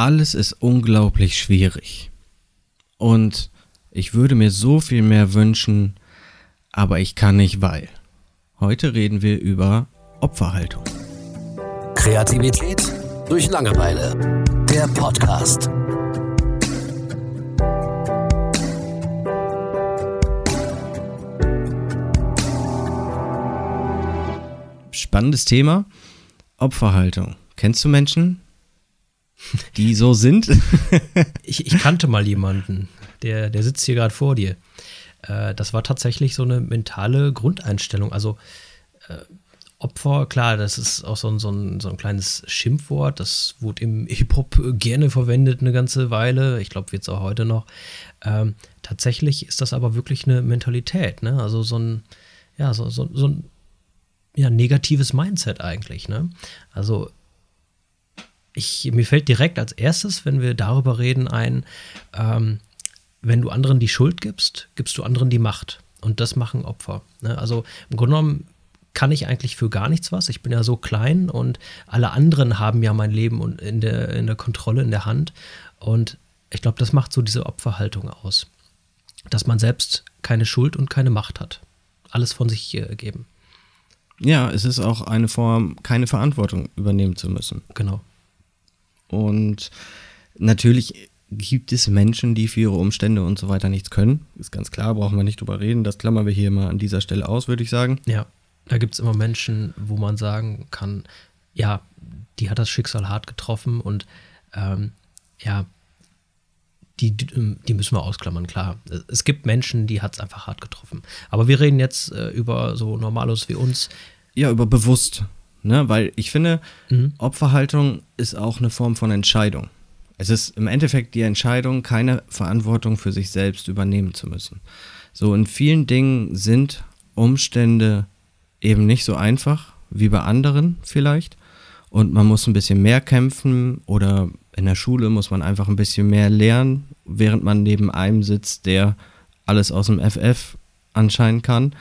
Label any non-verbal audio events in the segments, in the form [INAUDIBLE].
alles ist unglaublich schwierig. Und ich würde mir so viel mehr wünschen, aber ich kann nicht, weil. Heute reden wir über Opferhaltung. Kreativität durch Langeweile. Der Podcast. Spannendes Thema. Opferhaltung. Kennst du Menschen, die so sind? [LAUGHS] ich, ich, kannte mal jemanden, der, der sitzt hier gerade vor dir. Äh, das war tatsächlich so eine mentale Grundeinstellung. Also äh, Opfer, klar, das ist auch so ein, so, ein, so ein kleines Schimpfwort. Das wurde im Hip-Hop gerne verwendet eine ganze Weile. Ich glaube, wird es auch heute noch. Ähm, tatsächlich ist das aber wirklich eine Mentalität. Ne? Also so ein, ja, so, so, so ein ja, negatives Mindset eigentlich. Ne? Also ich, mir fällt direkt als erstes, wenn wir darüber reden, ein, ähm, wenn du anderen die Schuld gibst, gibst du anderen die Macht. Und das machen Opfer. Ne? Also im Grunde genommen kann ich eigentlich für gar nichts was. Ich bin ja so klein und alle anderen haben ja mein Leben in der, in der Kontrolle, in der Hand. Und ich glaube, das macht so diese Opferhaltung aus. Dass man selbst keine Schuld und keine Macht hat. Alles von sich äh, geben. Ja, es ist auch eine Form, keine Verantwortung übernehmen zu müssen. Genau. Und natürlich gibt es Menschen, die für ihre Umstände und so weiter nichts können. Ist ganz klar, brauchen wir nicht drüber reden. Das klammern wir hier mal an dieser Stelle aus, würde ich sagen. Ja, da gibt es immer Menschen, wo man sagen kann, ja, die hat das Schicksal hart getroffen und ähm, ja, die, die müssen wir ausklammern, klar. Es gibt Menschen, die hat es einfach hart getroffen. Aber wir reden jetzt äh, über so Normalos wie uns. Ja, über bewusst. Ne? Weil ich finde, mhm. Opferhaltung ist auch eine Form von Entscheidung. Es ist im Endeffekt die Entscheidung, keine Verantwortung für sich selbst übernehmen zu müssen. So in vielen Dingen sind Umstände eben nicht so einfach wie bei anderen vielleicht. Und man muss ein bisschen mehr kämpfen oder in der Schule muss man einfach ein bisschen mehr lernen, während man neben einem sitzt, der alles aus dem FF anscheinend kann.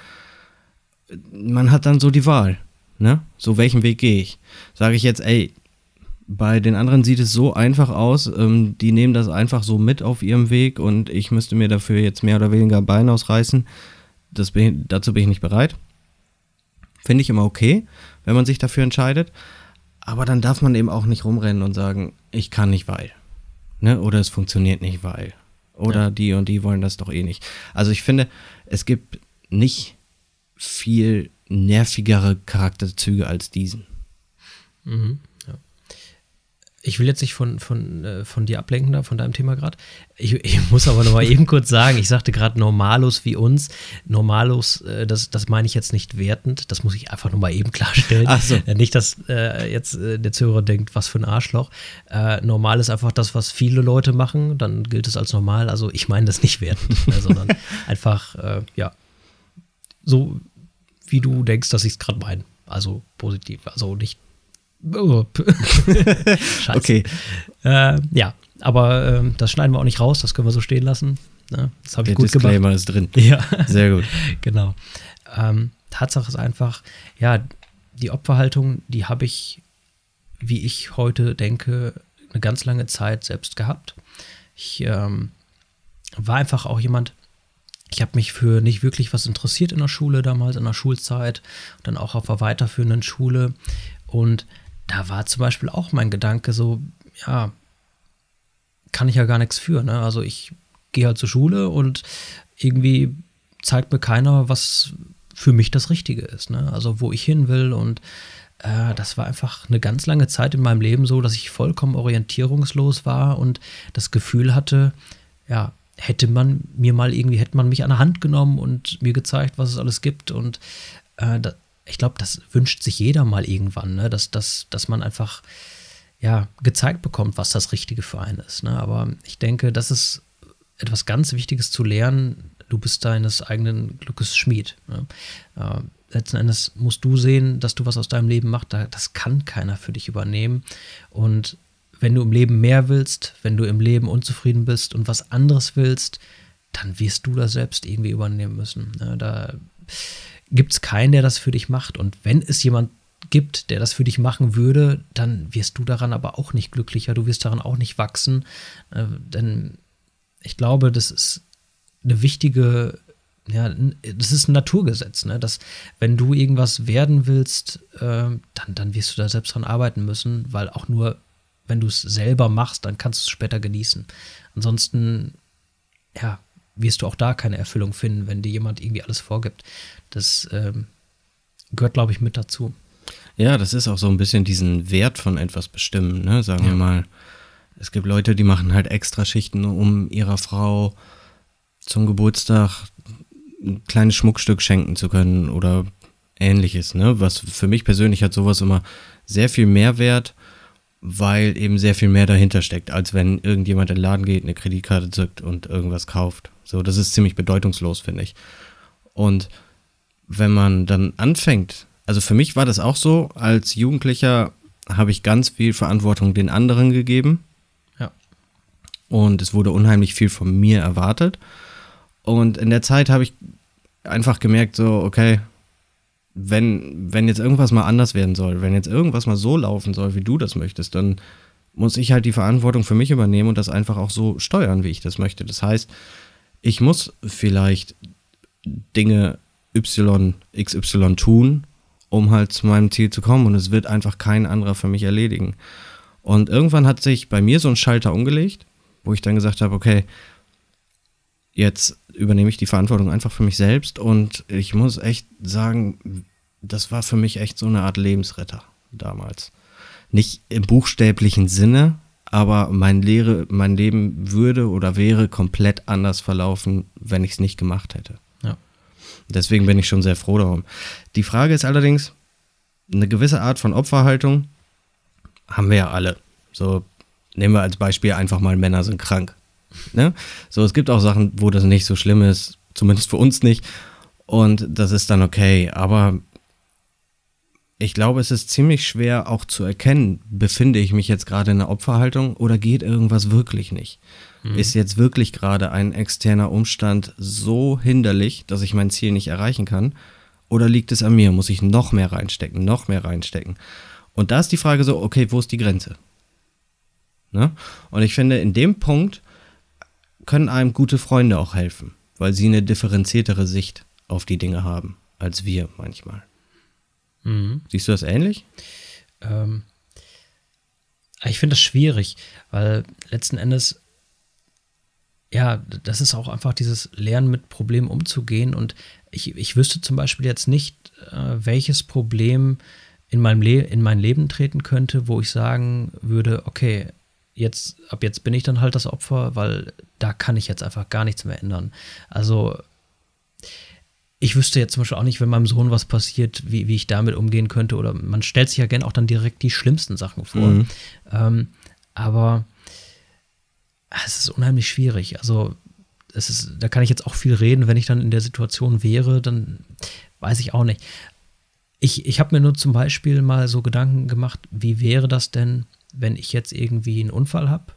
Man hat dann so die Wahl. Ne? So, welchen Weg gehe ich? Sage ich jetzt, ey, bei den anderen sieht es so einfach aus, ähm, die nehmen das einfach so mit auf ihrem Weg und ich müsste mir dafür jetzt mehr oder weniger Bein ausreißen. Das bin, dazu bin ich nicht bereit. Finde ich immer okay, wenn man sich dafür entscheidet. Aber dann darf man eben auch nicht rumrennen und sagen, ich kann nicht, weil. Ne? Oder es funktioniert nicht, weil. Oder ja. die und die wollen das doch eh nicht. Also ich finde, es gibt nicht viel nervigere Charakterzüge als diesen. Mhm, ja. Ich will jetzt nicht von, von, äh, von dir ablenken, da, von deinem Thema gerade. Ich, ich, [LAUGHS] muss aber noch mal eben kurz sagen, ich sagte gerade Normalos wie uns. Normalos, äh, das, das meine ich jetzt nicht wertend, das muss ich einfach noch mal eben klarstellen. Ach so. Äh, nicht, dass äh, jetzt der Zuhörer denkt, was für ein Arschloch. Normal ist einfach das, was viele Leute machen, dann gilt es als normal. Also ich meine das nicht wertend, [LAUGHS] sondern [LAUGHS] einfach, ja, so wie du denkst, dass ich es gerade meine. Also positiv, also nicht. [LAUGHS] Scheiße. Okay. Äh, ja, aber äh, das schneiden wir auch nicht raus, das können wir so stehen lassen. Ne? Das habe ich gut Disclaimer gemacht. ist drin. [LAUGHS] Ja. Sehr gut. [LAUGHS] genau. Ähm, Tatsache ist einfach, ja, die Opferhaltung, die habe ich, wie ich heute denke, eine ganz lange Zeit selbst gehabt. Ich ähm, war einfach auch jemand, ich habe mich für nicht wirklich was interessiert in der Schule damals, in der Schulzeit, dann auch auf der weiterführenden Schule. Und da war zum Beispiel auch mein Gedanke so, ja, kann ich ja gar nichts für. Ne? Also ich gehe halt zur Schule und irgendwie zeigt mir keiner, was für mich das Richtige ist. Ne? Also wo ich hin will und äh, das war einfach eine ganz lange Zeit in meinem Leben so, dass ich vollkommen orientierungslos war und das Gefühl hatte, ja, hätte man mir mal irgendwie, hätte man mich an der Hand genommen und mir gezeigt, was es alles gibt. Und äh, da, ich glaube, das wünscht sich jeder mal irgendwann, ne? dass, dass, dass man einfach ja, gezeigt bekommt, was das Richtige für einen ist. Ne? Aber ich denke, das ist etwas ganz Wichtiges zu lernen. Du bist deines eigenen Glückes Schmied. Ne? Äh, letzten Endes musst du sehen, dass du was aus deinem Leben machst. Das kann keiner für dich übernehmen. Und wenn du im Leben mehr willst, wenn du im Leben unzufrieden bist und was anderes willst, dann wirst du das selbst irgendwie übernehmen müssen. Da gibt es keinen, der das für dich macht. Und wenn es jemand gibt, der das für dich machen würde, dann wirst du daran aber auch nicht glücklicher, du wirst daran auch nicht wachsen. Äh, denn ich glaube, das ist eine wichtige, ja, das ist ein Naturgesetz, ne? dass wenn du irgendwas werden willst, äh, dann, dann wirst du da selbst dran arbeiten müssen, weil auch nur, wenn du es selber machst, dann kannst du es später genießen. Ansonsten, ja, wirst du auch da keine Erfüllung finden, wenn dir jemand irgendwie alles vorgibt. Das ähm, gehört, glaube ich, mit dazu. Ja, das ist auch so ein bisschen diesen Wert von etwas bestimmen, ne? sagen ja. wir mal. Es gibt Leute, die machen halt extra Schichten, um ihrer Frau zum Geburtstag ein kleines Schmuckstück schenken zu können oder ähnliches, ne? Was für mich persönlich hat sowas immer sehr viel Mehrwert, weil eben sehr viel mehr dahinter steckt, als wenn irgendjemand in den Laden geht, eine Kreditkarte zückt und irgendwas kauft. So, das ist ziemlich bedeutungslos, finde ich. Und wenn man dann anfängt, also für mich war das auch so, als Jugendlicher habe ich ganz viel Verantwortung den anderen gegeben. Ja. Und es wurde unheimlich viel von mir erwartet. Und in der Zeit habe ich einfach gemerkt, so, okay, wenn, wenn jetzt irgendwas mal anders werden soll, wenn jetzt irgendwas mal so laufen soll, wie du das möchtest, dann muss ich halt die Verantwortung für mich übernehmen und das einfach auch so steuern, wie ich das möchte. Das heißt, ich muss vielleicht Dinge Y, XY tun, um halt zu meinem Ziel zu kommen und es wird einfach kein anderer für mich erledigen. Und irgendwann hat sich bei mir so ein Schalter umgelegt, wo ich dann gesagt habe, okay, jetzt übernehme ich die Verantwortung einfach für mich selbst und ich muss echt sagen, das war für mich echt so eine Art Lebensretter damals. Nicht im buchstäblichen Sinne, aber mein, Lehre, mein Leben würde oder wäre komplett anders verlaufen, wenn ich es nicht gemacht hätte. Ja. Deswegen bin ich schon sehr froh darum. Die Frage ist allerdings, eine gewisse Art von Opferhaltung haben wir ja alle. So nehmen wir als Beispiel einfach mal Männer sind krank. Ne? So, es gibt auch Sachen, wo das nicht so schlimm ist, zumindest für uns nicht. Und das ist dann okay. Aber ich glaube, es ist ziemlich schwer auch zu erkennen, befinde ich mich jetzt gerade in einer Opferhaltung oder geht irgendwas wirklich nicht? Mhm. Ist jetzt wirklich gerade ein externer Umstand so hinderlich, dass ich mein Ziel nicht erreichen kann? Oder liegt es an mir? Muss ich noch mehr reinstecken, noch mehr reinstecken? Und da ist die Frage so, okay, wo ist die Grenze? Ne? Und ich finde, in dem Punkt können einem gute Freunde auch helfen, weil sie eine differenziertere Sicht auf die Dinge haben als wir manchmal. Mhm. Siehst du das ähnlich? Ähm, ich finde das schwierig, weil letzten Endes, ja, das ist auch einfach dieses Lernen mit Problemen umzugehen. Und ich, ich wüsste zum Beispiel jetzt nicht, äh, welches Problem in, meinem Le in mein Leben treten könnte, wo ich sagen würde, okay, jetzt, ab jetzt bin ich dann halt das Opfer, weil da kann ich jetzt einfach gar nichts mehr ändern. Also ich wüsste jetzt zum Beispiel auch nicht, wenn meinem Sohn was passiert, wie, wie ich damit umgehen könnte. Oder man stellt sich ja gerne auch dann direkt die schlimmsten Sachen vor. Mhm. Ähm, aber es ist unheimlich schwierig. Also, es ist, da kann ich jetzt auch viel reden. Wenn ich dann in der Situation wäre, dann weiß ich auch nicht. Ich, ich habe mir nur zum Beispiel mal so Gedanken gemacht, wie wäre das denn, wenn ich jetzt irgendwie einen Unfall habe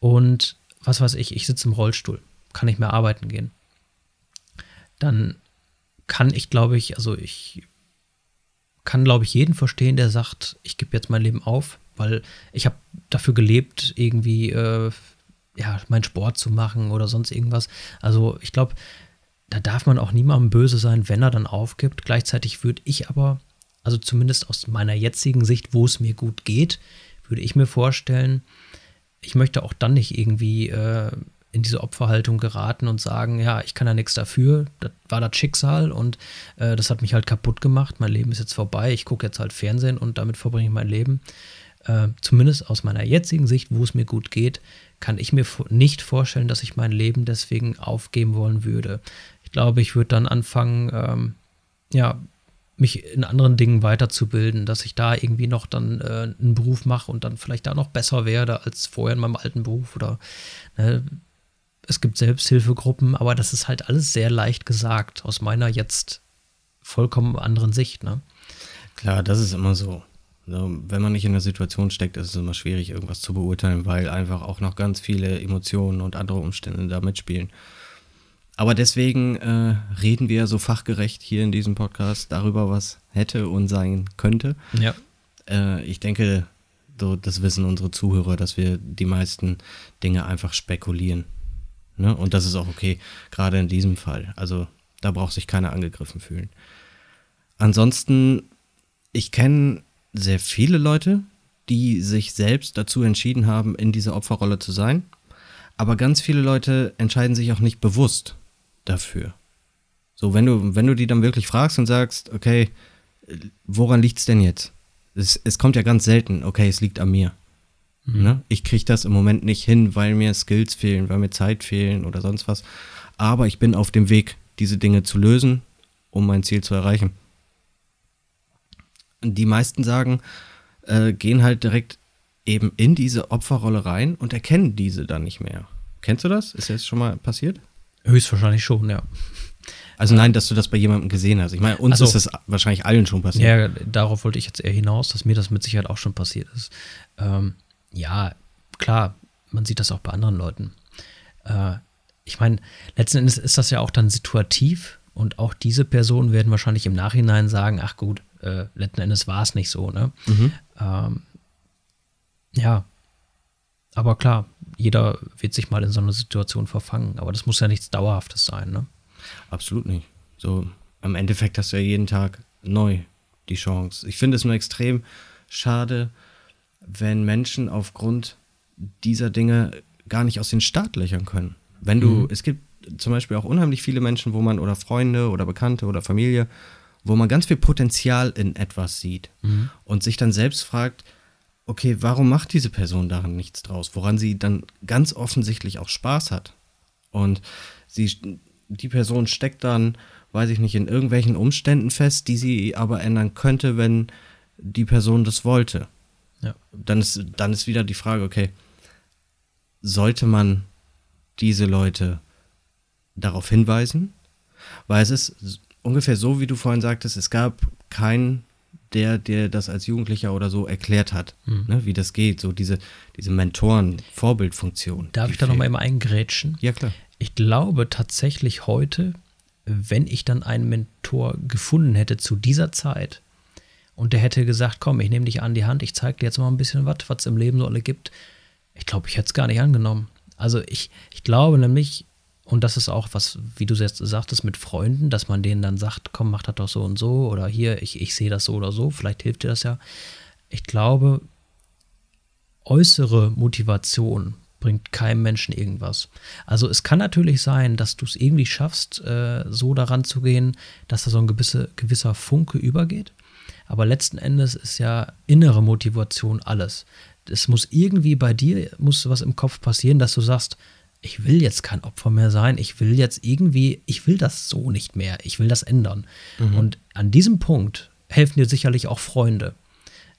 und was weiß ich, ich sitze im Rollstuhl, kann nicht mehr arbeiten gehen. Dann kann ich, glaube ich, also ich kann, glaube ich, jeden verstehen, der sagt, ich gebe jetzt mein Leben auf, weil ich habe dafür gelebt, irgendwie äh, ja, meinen Sport zu machen oder sonst irgendwas. Also ich glaube, da darf man auch niemandem böse sein, wenn er dann aufgibt. Gleichzeitig würde ich aber, also zumindest aus meiner jetzigen Sicht, wo es mir gut geht, würde ich mir vorstellen, ich möchte auch dann nicht irgendwie äh, in diese Opferhaltung geraten und sagen, ja, ich kann ja nichts dafür, das war das Schicksal und äh, das hat mich halt kaputt gemacht, mein Leben ist jetzt vorbei, ich gucke jetzt halt Fernsehen und damit verbringe ich mein Leben. Äh, zumindest aus meiner jetzigen Sicht, wo es mir gut geht, kann ich mir nicht vorstellen, dass ich mein Leben deswegen aufgeben wollen würde. Ich glaube, ich würde dann anfangen, ähm, ja, mich in anderen Dingen weiterzubilden, dass ich da irgendwie noch dann äh, einen Beruf mache und dann vielleicht da noch besser werde als vorher in meinem alten Beruf oder ne, es gibt Selbsthilfegruppen, aber das ist halt alles sehr leicht gesagt, aus meiner jetzt vollkommen anderen Sicht. Ne? Klar, das ist immer so. Wenn man nicht in der Situation steckt, ist es immer schwierig, irgendwas zu beurteilen, weil einfach auch noch ganz viele Emotionen und andere Umstände da mitspielen. Aber deswegen äh, reden wir so fachgerecht hier in diesem Podcast darüber, was hätte und sein könnte. Ja. Äh, ich denke, so, das wissen unsere Zuhörer, dass wir die meisten Dinge einfach spekulieren. Ne? Und das ist auch okay, gerade in diesem Fall. Also da braucht sich keiner angegriffen fühlen. Ansonsten, ich kenne sehr viele Leute, die sich selbst dazu entschieden haben, in dieser Opferrolle zu sein. Aber ganz viele Leute entscheiden sich auch nicht bewusst dafür. So, wenn du, wenn du die dann wirklich fragst und sagst, okay, woran liegt es denn jetzt? Es, es kommt ja ganz selten, okay, es liegt an mir. Mhm. Ne? Ich kriege das im Moment nicht hin, weil mir Skills fehlen, weil mir Zeit fehlen oder sonst was. Aber ich bin auf dem Weg, diese Dinge zu lösen, um mein Ziel zu erreichen. Die meisten sagen, äh, gehen halt direkt eben in diese Opferrolle rein und erkennen diese dann nicht mehr. Kennst du das? Ist das schon mal passiert? Höchstwahrscheinlich schon, ja. Also nein, dass du das bei jemandem gesehen hast. Ich meine, uns also, ist das wahrscheinlich allen schon passiert. Ja, darauf wollte ich jetzt eher hinaus, dass mir das mit Sicherheit auch schon passiert ist. Ähm, ja, klar, man sieht das auch bei anderen Leuten. Äh, ich meine, letzten Endes ist das ja auch dann situativ und auch diese Personen werden wahrscheinlich im Nachhinein sagen, ach gut, äh, letzten Endes war es nicht so, ne? Mhm. Ähm, ja, aber klar, jeder wird sich mal in so einer Situation verfangen, aber das muss ja nichts Dauerhaftes sein, ne? Absolut nicht. So, am Endeffekt hast du ja jeden Tag neu die Chance. Ich finde es nur extrem schade, wenn Menschen aufgrund dieser Dinge gar nicht aus den Startlöchern können. Wenn du, mhm. es gibt zum Beispiel auch unheimlich viele Menschen, wo man, oder Freunde oder Bekannte oder Familie, wo man ganz viel Potenzial in etwas sieht mhm. und sich dann selbst fragt, okay, warum macht diese Person daran nichts draus, woran sie dann ganz offensichtlich auch Spaß hat. Und sie, die Person steckt dann, weiß ich nicht, in irgendwelchen Umständen fest, die sie aber ändern könnte, wenn die Person das wollte. Ja. Dann ist, dann ist wieder die Frage, okay, sollte man diese Leute darauf hinweisen? Weil es ist ungefähr so, wie du vorhin sagtest, es gab keinen der der das als Jugendlicher oder so erklärt hat, mhm. ne, wie das geht, so diese, diese Mentoren-Vorbildfunktion. Darf ich da nochmal immer eingrätschen? Ja, klar. Ich glaube tatsächlich heute, wenn ich dann einen Mentor gefunden hätte zu dieser Zeit und der hätte gesagt, komm, ich nehme dich an die Hand, ich zeige dir jetzt mal ein bisschen was, was es im Leben so alle gibt, ich glaube, ich hätte es gar nicht angenommen. Also ich, ich glaube nämlich, und das ist auch was, wie du jetzt sagtest, mit Freunden, dass man denen dann sagt, komm, mach das doch so und so oder hier, ich, ich sehe das so oder so, vielleicht hilft dir das ja. Ich glaube, äußere Motivation bringt keinem Menschen irgendwas. Also es kann natürlich sein, dass du es irgendwie schaffst, äh, so daran zu gehen, dass da so ein gewisse, gewisser Funke übergeht. Aber letzten Endes ist ja innere Motivation alles. Es muss irgendwie bei dir, muss was im Kopf passieren, dass du sagst, ich will jetzt kein Opfer mehr sein, ich will jetzt irgendwie, ich will das so nicht mehr, ich will das ändern. Mhm. Und an diesem Punkt helfen dir sicherlich auch Freunde.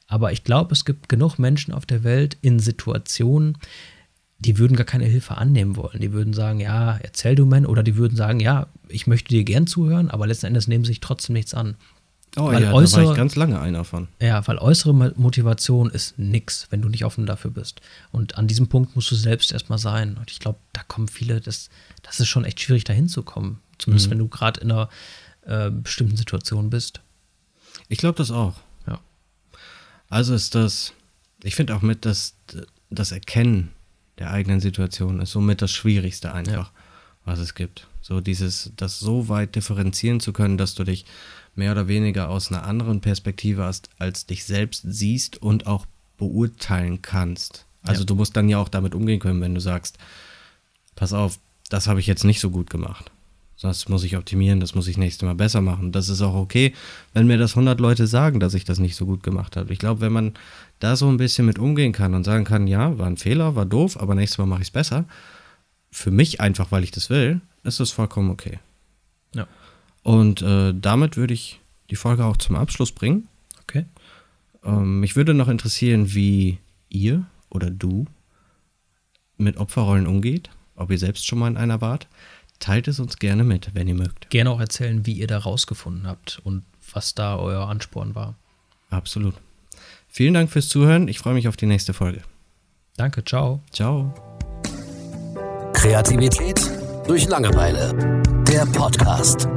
Aber ich glaube, es gibt genug Menschen auf der Welt in Situationen, die würden gar keine Hilfe annehmen wollen. Die würden sagen, ja, erzähl du man, oder die würden sagen, ja, ich möchte dir gern zuhören, aber letzten Endes nehmen sie sich trotzdem nichts an. Oh weil ja, äußere, da war ich ganz lange einer von. Ja, weil äußere Motivation ist nix, wenn du nicht offen dafür bist. Und an diesem Punkt musst du selbst erstmal sein. Und ich glaube, da kommen viele, das, das ist schon echt schwierig, da hinzukommen. Zumindest mhm. wenn du gerade in einer äh, bestimmten Situation bist. Ich glaube das auch. Ja. Also ist das, ich finde auch mit, dass das Erkennen der eigenen Situation ist somit das Schwierigste einfach, ja. was es gibt. So dieses, das so weit differenzieren zu können, dass du dich mehr oder weniger aus einer anderen Perspektive als, als dich selbst siehst und auch beurteilen kannst. Also ja. du musst dann ja auch damit umgehen können, wenn du sagst, pass auf, das habe ich jetzt nicht so gut gemacht. Das muss ich optimieren, das muss ich nächstes Mal besser machen. Das ist auch okay, wenn mir das 100 Leute sagen, dass ich das nicht so gut gemacht habe. Ich glaube, wenn man da so ein bisschen mit umgehen kann und sagen kann, ja, war ein Fehler, war doof, aber nächstes Mal mache ich es besser, für mich einfach, weil ich das will, ist das vollkommen okay. Und äh, damit würde ich die Folge auch zum Abschluss bringen. Okay. Ähm, mich würde noch interessieren, wie ihr oder du mit Opferrollen umgeht, ob ihr selbst schon mal in einer wart. Teilt es uns gerne mit, wenn ihr mögt. Gerne auch erzählen, wie ihr da rausgefunden habt und was da euer Ansporn war. Absolut. Vielen Dank fürs Zuhören. Ich freue mich auf die nächste Folge. Danke, ciao. Ciao. Kreativität durch Langeweile. Der Podcast.